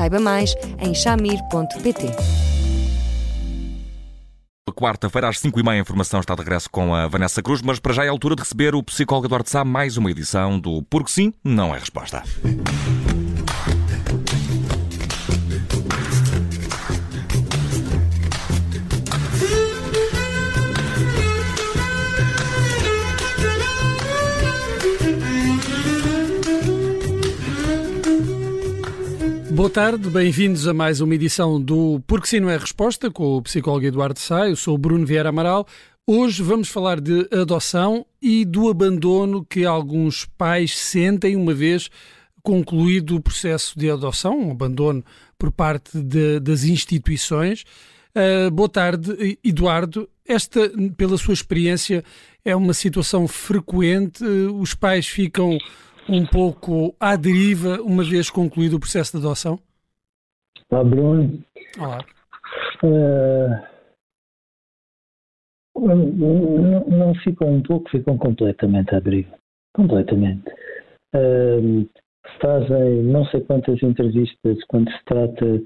Saiba mais em chamir.pt. Quarta-feira, às 5 e meia, a informação está de regresso com a Vanessa Cruz, mas para já é a altura de receber o psicólogo Eduardo Sá mais uma edição do Porque Sim, Não é Resposta. Boa tarde, bem-vindos a mais uma edição do Porque Sim Não É Resposta com o psicólogo Eduardo Sá. Eu sou o Bruno Vieira Amaral. Hoje vamos falar de adoção e do abandono que alguns pais sentem uma vez concluído o processo de adoção, um abandono por parte de, das instituições. Uh, boa tarde, Eduardo. Esta, pela sua experiência, é uma situação frequente. Os pais ficam um pouco à deriva uma vez concluído o processo de adoção? Olá, Bruno. Olá. Uh, não, não, ficam um pouco, ficam completamente à deriva. Completamente. Uh, fazem não sei quantas entrevistas quando se trata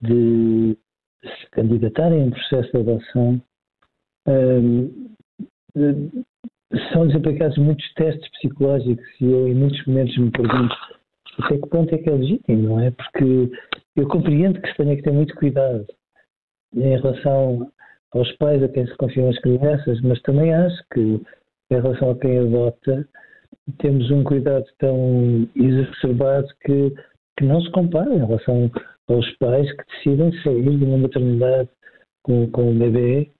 de se candidatarem a um processo de adoção. Uh, são-lhes aplicados muitos testes psicológicos e eu em muitos momentos me pergunto até que ponto é que é legítimo, não é? Porque eu compreendo que se tenha que ter muito cuidado em relação aos pais a quem se confiam as crianças, mas também acho que em relação a quem adota temos um cuidado tão exacerbado que, que não se compara em relação aos pais que decidem sair de uma maternidade com, com um bebê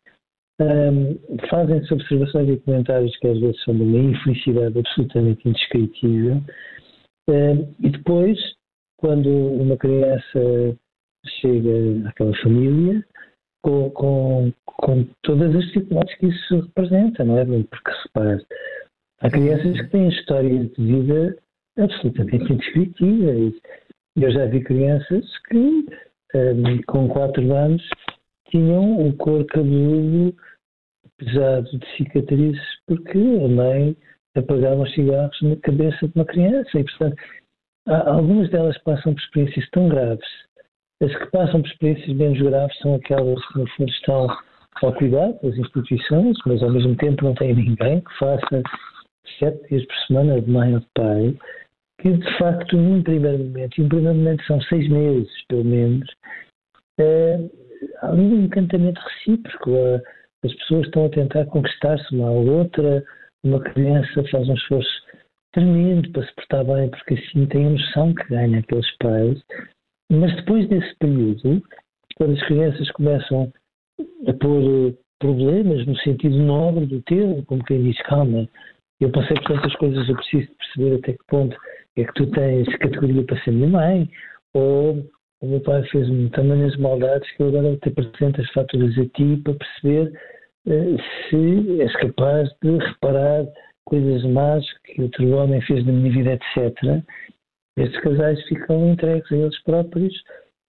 um, fazem-se observações e comentários que às vezes são de uma infelicidade absolutamente indescritível. Um, e depois, quando uma criança chega àquela família, com, com, com todas as dificuldades que isso representa, não é? Porque repare, há crianças que têm histórias de vida absolutamente indescritíveis. Eu já vi crianças que, um, com 4 anos, tinham o corpo cabeludo pesado de cicatrizes porque a mãe apagava os cigarros na cabeça de uma criança e, portanto, algumas delas passam por experiências tão graves. As que passam por experiências menos graves são aquelas que, no fundo, estão ao cuidado das instituições, mas ao mesmo tempo não têm ninguém que faça sete dias por semana de mãe ou de pai, que de facto, num primeiro momento, e um primeiro momento são seis meses, pelo menos, é, há um encantamento recíproco. As pessoas estão a tentar conquistar-se uma à outra, uma criança faz um esforço tremendo para se portar bem, porque assim tem a noção que ganha aqueles pais. Mas depois desse período, quando as crianças começam a pôr eh, problemas no sentido nobre do termo, como quem diz, calma, eu passei por tantas coisas, eu preciso perceber até que ponto é que tu tens categoria para ser minha mãe, ou o meu pai fez-me tamanhas maldades que eu agora te apresento as faturas a ti para perceber uh, se és capaz de reparar coisas más que outro homem fez na minha vida, etc. Estes casais ficam entregues a eles próprios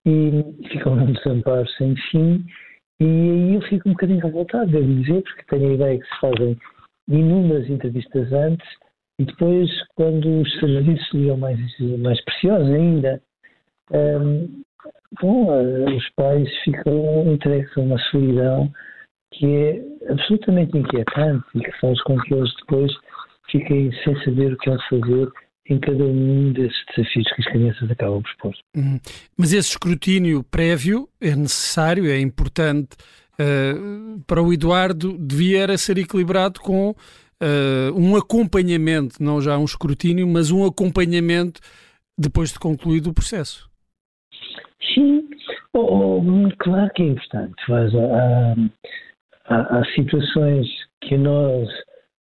e ficam num desamparo sem fim. E aí eu fico um bocadinho revoltado, devo dizer, porque tenho a ideia que se fazem inúmeras entrevistas antes e depois, quando os serviços seriam mais, mais preciosos ainda, bom, uh, os pais ficam entregues a uma solidão que é absolutamente inquietante e que faz com que eles depois fiquem sem saber o que hão de fazer em cada um desses desafios que as crianças acabam por expor. Uhum. Mas esse escrutínio prévio é necessário, é importante. Uh, para o Eduardo, devia ser equilibrado com uh, um acompanhamento, não já um escrutínio, mas um acompanhamento depois de concluído o processo. Sim, oh, oh, claro que é importante. Mas, há, há, há, situações que nós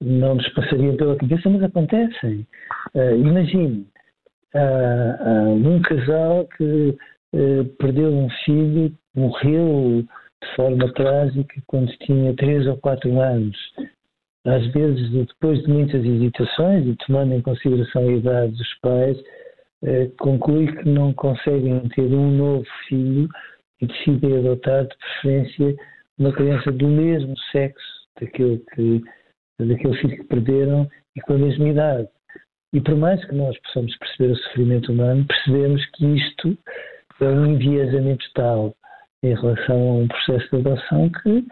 não nos passariam pela cabeça, mas acontecem. Uh, imagine, há, um casal que uh, perdeu um filho, morreu de forma trágica quando tinha 3 ou 4 anos. Às vezes, depois de muitas hesitações e tomando em consideração a idade dos pais, uh, conclui que não conseguem ter um novo filho e decidem adotar de preferência uma criança do mesmo sexo daquele, que, daquele filho que perderam e com a mesma idade. E por mais que nós possamos perceber o sofrimento humano, percebemos que isto é um enviesamento tal em relação a um processo de adoção que,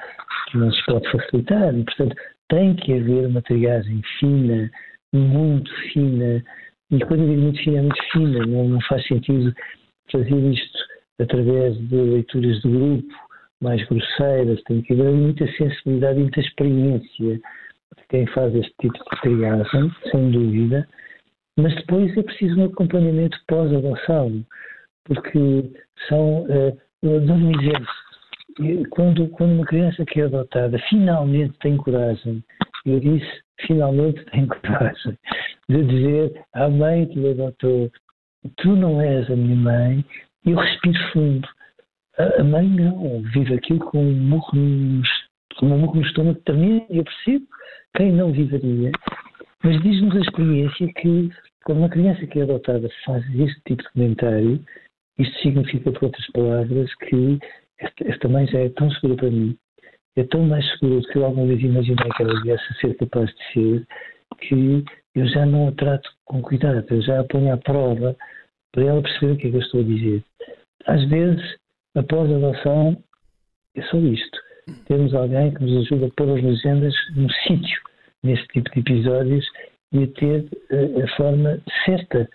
que não se pode facilitar. E, portanto, tem que haver uma triagem fina, muito fina, e digo muito fina, é muito fina, não, não faz sentido fazer isto através de leituras de grupo mais grosseiras, tem que haver muita sensibilidade e muita experiência de quem faz este tipo de triagem, sem dúvida, mas depois é preciso um acompanhamento pós-adoção, porque são, uh, dou-me um exemplo, quando, quando uma criança que é adotada finalmente tem coragem, eu disse finalmente tem coragem, de dizer à mãe que lhe adotou, tu não és a minha mãe, eu respiro fundo. A, mãe não, vive aquilo com um murro no, com um murro no estômago também, eu percebo quem não viveria, mas diz-nos a experiência que quando uma criança que é adotada faz este tipo de comentário, isto significa, por outras palavras, que esta mãe já é tão segura para mim, é tão mais segura do que eu alguma vez imaginei que ela viesse a ser capaz de ser, que eu já não a trato com cuidado, eu já a ponho à prova para ela perceber o que é que eu estou a dizer. Às vezes, após a adoção, é só isto. Temos alguém que nos ajuda a pôr as legendas no sítio, neste tipo de episódios, e a ter a, a forma certa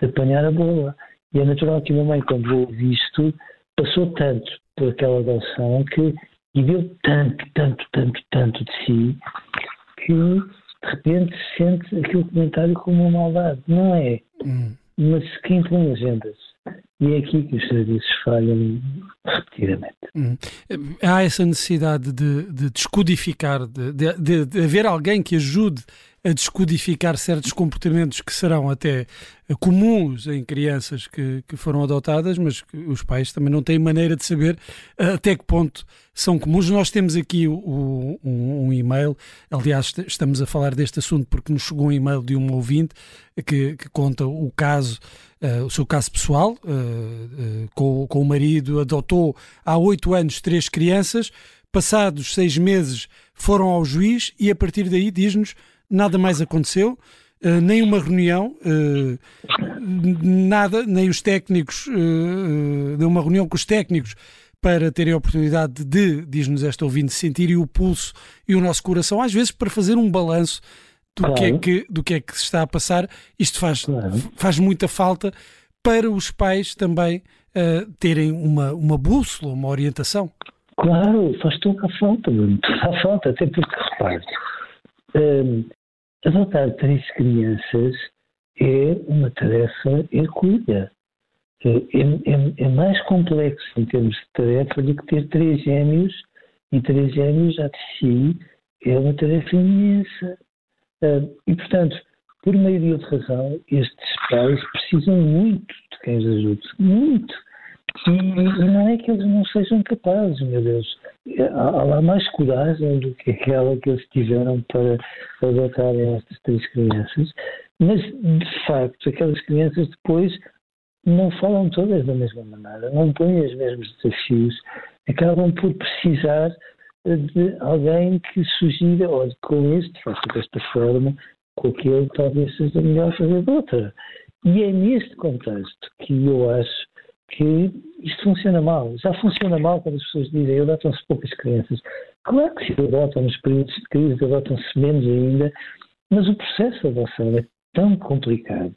de apanhar a bola. E é natural que uma mãe, quando ouve isto, passou tanto por aquela adoção que e deu tanto, tanto, tanto, tanto de si que de repente sente aquele comentário como uma maldade. Não é. Hum. Mas quem põe legendas e é aqui que os serviços falham repetidamente. Hum. Há essa necessidade de, de descodificar, de, de, de, haver alguém que ajude a descodificar certos comportamentos que serão até comuns em crianças que, que foram adotadas, mas que os pais também não têm maneira de saber eh, até que ponto são comuns. Nós temos aqui o, um, um, e-mail, aliás, estamos a falar deste assunto porque nos chegou um e-mail de um ouvinte que, que conta o caso, uh, o seu caso pessoal, uh, uh, com, com o marido, adotou há oito anos três crianças, passados seis meses foram ao juiz e a partir daí diz-nos nada mais aconteceu. Uh, nem uma reunião, uh, nada, nem os técnicos, uh, de uma reunião com os técnicos para terem a oportunidade de, diz-nos esta ouvinte, sentirem o pulso e o nosso coração, às vezes para fazer um balanço do, claro. que, é que, do que é que se está a passar. Isto faz, claro. faz muita falta para os pais também terem uma, uma bússola, uma orientação. Claro, faz toda a falta, toda a falta, até porque, repare, um, adotar três crianças é uma tarefa hercúlea. É, é, é, mais complexo em termos de tarefa do que ter três gêmeos, e três gêmeos já de si é uma tarefa imensa. Uh, e, portanto, por maioria de razão, estes pais precisam muito de quem os ajude. Muito. E, não é que eles não sejam capazes, meu Deus. Há, lá mais coragem do que aquela que eles tiveram para adotarem estas três crianças, mas de facto aquelas crianças depois não falam todas da mesma maneira, não põem os mesmos desafios, acabam por precisar de alguém que sugira, olha, com este faça desta forma, com aquele talvez seja melhor fazer de outra. E é neste contexto que eu acho que isto funciona mal. Já funciona mal quando as pessoas dizem adotam-se poucas crianças. Claro que se adotam nos períodos de crise, adotam-se menos ainda, mas o processo de adoção é tão complicado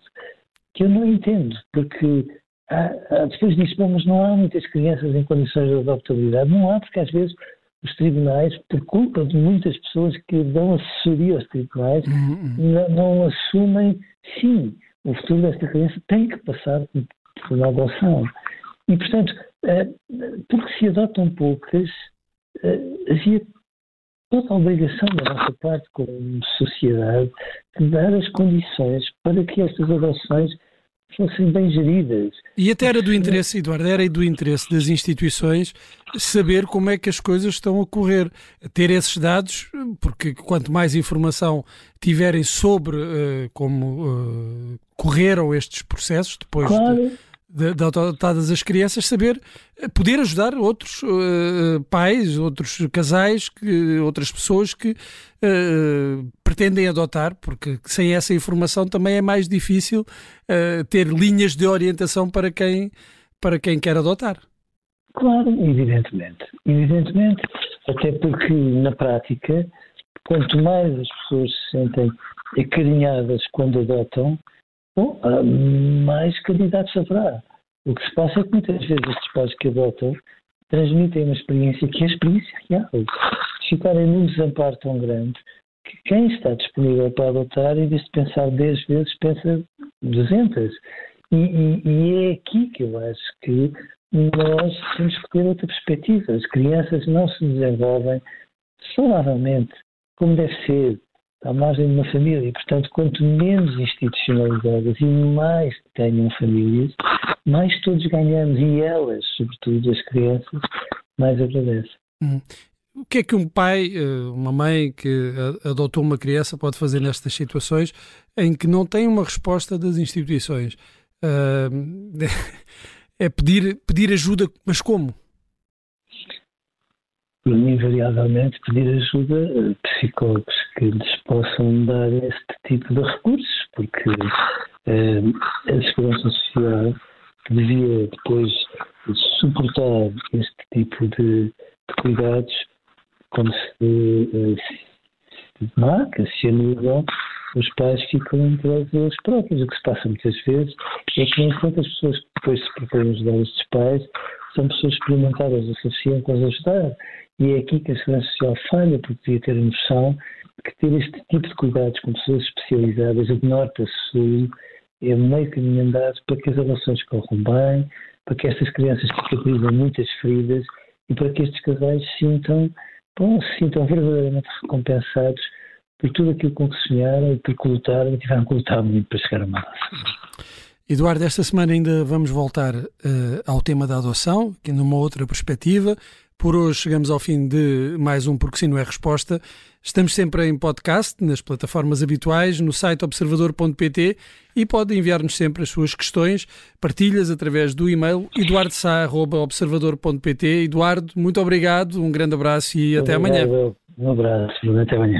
que eu não entendo, porque há, há, depois disso, bom, mas não há muitas crianças em condições de adoptabilidade. Não há, porque às vezes os tribunais, por culpa de muitas pessoas que dão assessoria aos tribunais, uhum. uhum. não, não assumem, sim, o futuro desta criança tem que passar por uma adoção. E, portanto, eh, porque se adotam poucas, eh, havia toda a obrigação da nossa parte como sociedade de dar as condições para que estas adoções fossem bem geridas. E até era do interesse, Eduardo, era do interesse das instituições saber como é que as coisas estão a correr, ter esses dados, porque quanto mais informação tiverem sobre uh, como uh, correram estes processos depois claro. de de, adotadas as crianças, saber eh, poder ajudar outros uh, pais, outros casais, que, outras pessoas que uh, pretendem adotar, porque sem essa informação também é mais difícil uh, ter linhas de orientação para quem, para quem quer adotar. Claro, evidentemente. Evidentemente, até porque na prática, quanto mais as pessoas se sentem acarinhadas quando adotam, Bom, mais candidatos haverá. O que se passa é que muitas vezes estes pais que adotam transmitem uma experiência que é a experiência real. Ficarem num desamparo tão grande que quem está disponível para adotar, em vez de pensar 10 vezes, pensa 200. E, e, e é aqui que eu acho que nós temos que ter outra perspectiva. As crianças não se desenvolvem saudavelmente, como deve ser, à margem de uma família. Portanto, quanto menos institucionalizadas e mais tenham famílias, mais todos ganhamos. E elas, sobretudo as crianças, mais agradecem. Hum. O que é que um pai, eh, uma mãe que adotou uma criança pode fazer nestas situações em que não tem uma resposta das instituições? é pedir, pedir ajuda, mas como? Invariavelmente pedir ajuda a psicólogos que lhes possam dar este tipo de recursos, porque eh, a Segurança Social devia depois suportar este tipo de, de cuidados como se, eh, se marca, se anula, os pais ficam entre eles próprios. O que se passa muitas vezes é que enquanto as pessoas depois se propõem ajudar estes pais são pessoas experimentadas o suficiente para ajudar e é aqui que a Segurança Social falha, porque devia ter a noção que ter este tipo de cuidados com pessoas especializadas de norte a sul é meio caminho andado para que as relações corram bem, para que estas crianças cicatrizem muitas feridas e para que estes casais sintam, bom, se sintam verdadeiramente recompensados por tudo aquilo com que sonharam e por que lutaram e tiveram que lutar muito para chegar a uma Eduardo, esta semana ainda vamos voltar uh, ao tema da adoção, que numa outra perspectiva. Por hoje chegamos ao fim de mais um Porque Sim Não é Resposta. Estamos sempre em podcast, nas plataformas habituais, no site observador.pt e pode enviar-nos sempre as suas questões, partilhas através do e-mail eduardosá.observador.pt. Eduardo, muito obrigado, um grande abraço e até amanhã. Um abraço, até amanhã.